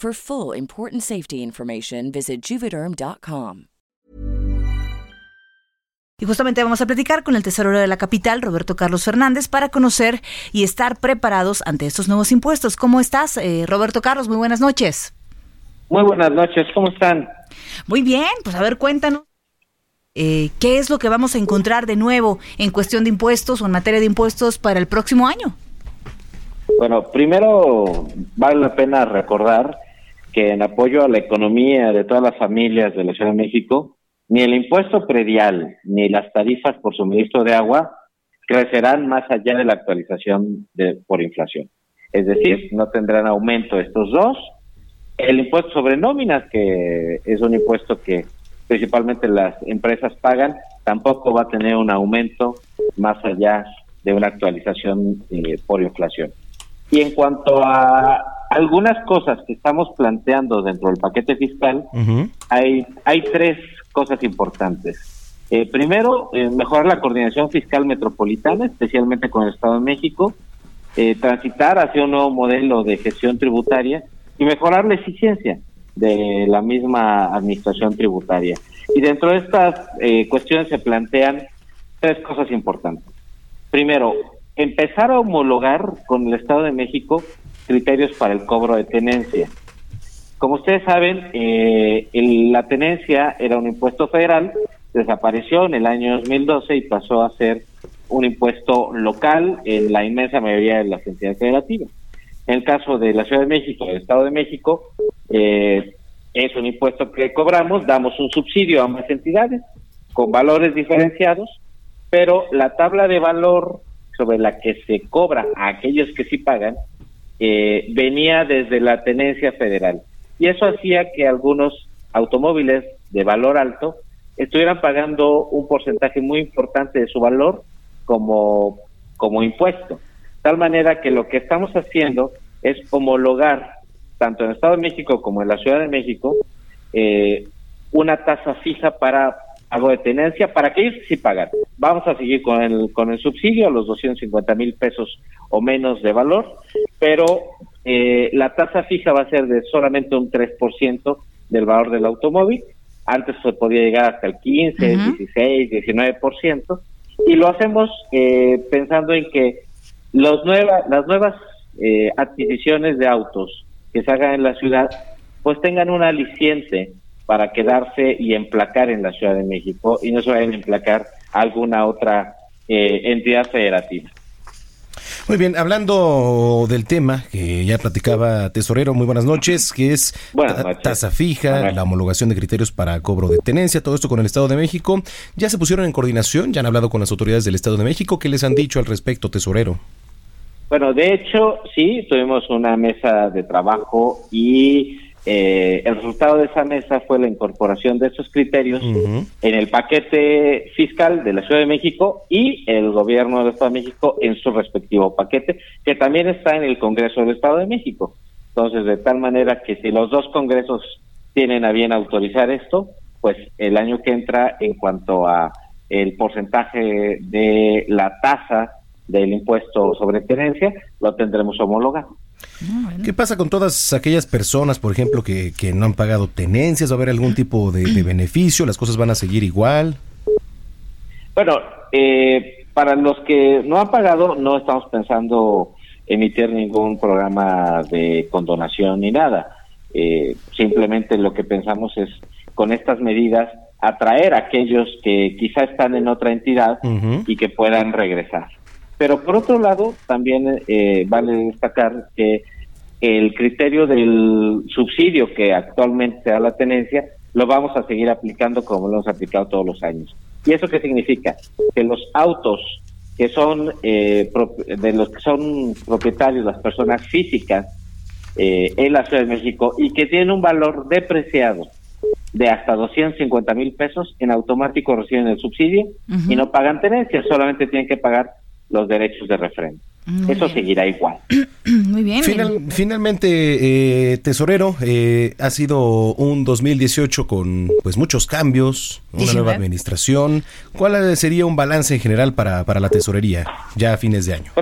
For full important safety information, visit juvederm.com. Y justamente vamos a platicar con el tesorero de la capital, Roberto Carlos Fernández, para conocer y estar preparados ante estos nuevos impuestos. ¿Cómo estás, eh, Roberto Carlos? Muy buenas noches. Muy buenas noches, ¿cómo están? Muy bien, pues a ver, cuéntanos. Eh, ¿Qué es lo que vamos a encontrar de nuevo en cuestión de impuestos o en materia de impuestos para el próximo año? Bueno, primero vale la pena recordar que en apoyo a la economía de todas las familias de la Ciudad de México, ni el impuesto predial ni las tarifas por suministro de agua crecerán más allá de la actualización de, por inflación. Es decir, no tendrán aumento estos dos. El impuesto sobre nóminas, que es un impuesto que principalmente las empresas pagan, tampoco va a tener un aumento más allá de una actualización eh, por inflación. Y en cuanto a algunas cosas que estamos planteando dentro del paquete fiscal, hay, hay tres cosas importantes. Eh, primero, eh, mejorar la coordinación fiscal metropolitana, especialmente con el Estado de México, eh, transitar hacia un nuevo modelo de gestión tributaria y mejorar la eficiencia de la misma administración tributaria. Y dentro de estas cuestiones se plantean tres cosas importantes. Primero, empezar a homologar con el Estado de México criterios para el cobro de tenencia. Como ustedes saben, eh, la tenencia era un impuesto federal, desapareció en el año 2012 y pasó a ser un impuesto local en la inmensa mayoría de las entidades federativas. En el caso de la Ciudad de México, del Estado de México, eh, es un impuesto que cobramos, damos un subsidio a ambas entidades con valores diferenciados, pero la tabla de valor sobre la que se cobra a aquellos que sí pagan eh, venía desde la tenencia federal. Y eso hacía que algunos automóviles de valor alto estuvieran pagando un porcentaje muy importante de su valor como, como impuesto. Tal manera que lo que estamos haciendo es homologar, tanto en el Estado de México como en la Ciudad de México, eh, una tasa fija para algo de tenencia para que ellos sí pagan. Vamos a seguir con el, con el subsidio, los 250 mil pesos o menos de valor, pero eh, la tasa fija va a ser de solamente un 3% del valor del automóvil. Antes se podía llegar hasta el 15, 16, 19%. Y lo hacemos eh, pensando en que los nueva, las nuevas eh, adquisiciones de autos que se hagan en la ciudad, pues tengan un aliciente para quedarse y emplacar en la Ciudad de México y no se vayan a emplacar a alguna otra eh, entidad federativa. Muy bien, hablando del tema que ya platicaba Tesorero, muy buenas noches, que es tasa fija, la homologación de criterios para cobro de tenencia, todo esto con el Estado de México. ¿Ya se pusieron en coordinación? ¿Ya han hablado con las autoridades del Estado de México? ¿Qué les han dicho al respecto, Tesorero? Bueno, de hecho, sí, tuvimos una mesa de trabajo y eh, el resultado de esa mesa fue la incorporación de esos criterios en el paquete fiscal de la Ciudad de México y el gobierno del Estado de México en su respectivo paquete, que también está en el Congreso del Estado de México. Entonces, de tal manera que si los dos congresos tienen a bien autorizar esto, pues el año que entra, en cuanto a el porcentaje de la tasa del impuesto sobre tenencia, lo tendremos homologado. ¿Qué pasa con todas aquellas personas, por ejemplo, que, que no han pagado tenencias? ¿Va a haber algún tipo de, beneficio? ¿Las cosas van a seguir igual? Bueno, eh, para los que no han pagado, no estamos pensando emitir ningún programa de condonación ni nada. Eh, simplemente lo que pensamos es con estas medidas atraer a aquellos que quizá están en otra entidad y que puedan regresar. Pero por otro lado, también eh, vale destacar que el criterio del subsidio que actualmente se da la tenencia lo vamos a seguir aplicando como lo hemos aplicado todos los años. ¿Y eso qué significa? Que los autos que son eh, de los que son propietarios las personas físicas eh, en la Ciudad de México y que tienen un valor depreciado de hasta 250 mil pesos, en automático reciben el subsidio y no pagan tenencia, solamente tienen que pagar los derechos de Eso seguirá igual. Muy bien. finalmente, eh, tesorero, eh, ha sido un 2018 con pues muchos cambios, una nueva administración. ¿Cuál sería un balance en general para, para la tesorería ya a fines de año?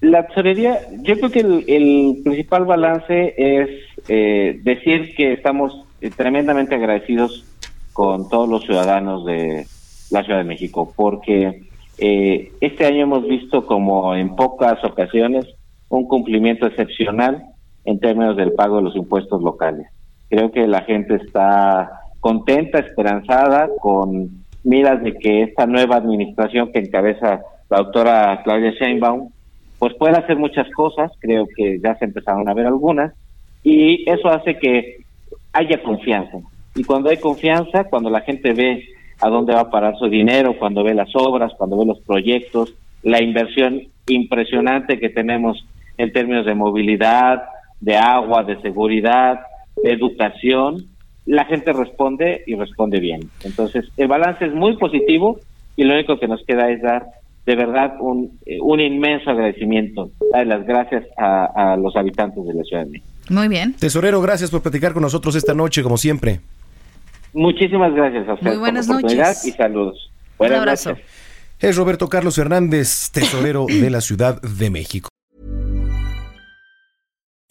La tesorería, yo creo que el, principal balance es eh, decir que estamos tremendamente agradecidos con todos los ciudadanos de la Ciudad de México, porque eh, este año hemos visto como en pocas ocasiones un cumplimiento excepcional en términos del pago de los impuestos locales. Creo que la gente está contenta, esperanzada, con miras de que esta nueva administración que encabeza la doctora Claudia Sheinbaum, pues puede hacer muchas cosas, creo que ya se empezaron a ver algunas, y eso hace que haya confianza. Y cuando hay confianza, cuando la gente ve a dónde va a parar su dinero, cuando ve las obras, cuando ve los proyectos, la inversión impresionante que tenemos en términos de movilidad, de agua, de seguridad, de educación, la gente responde y responde bien. Entonces, el balance es muy positivo y lo único que nos queda es dar de verdad un, eh, un inmenso agradecimiento, dar las gracias a, a los habitantes de la Ciudad de México. Muy bien. Tesorero, gracias por platicar con nosotros esta noche, como siempre. Muchísimas gracias a ustedes. Muy buenas noches. Y saludos. Buenas Un abrazo. Noches. Es Roberto Carlos Hernández, tesorero de la Ciudad de México.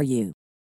for you.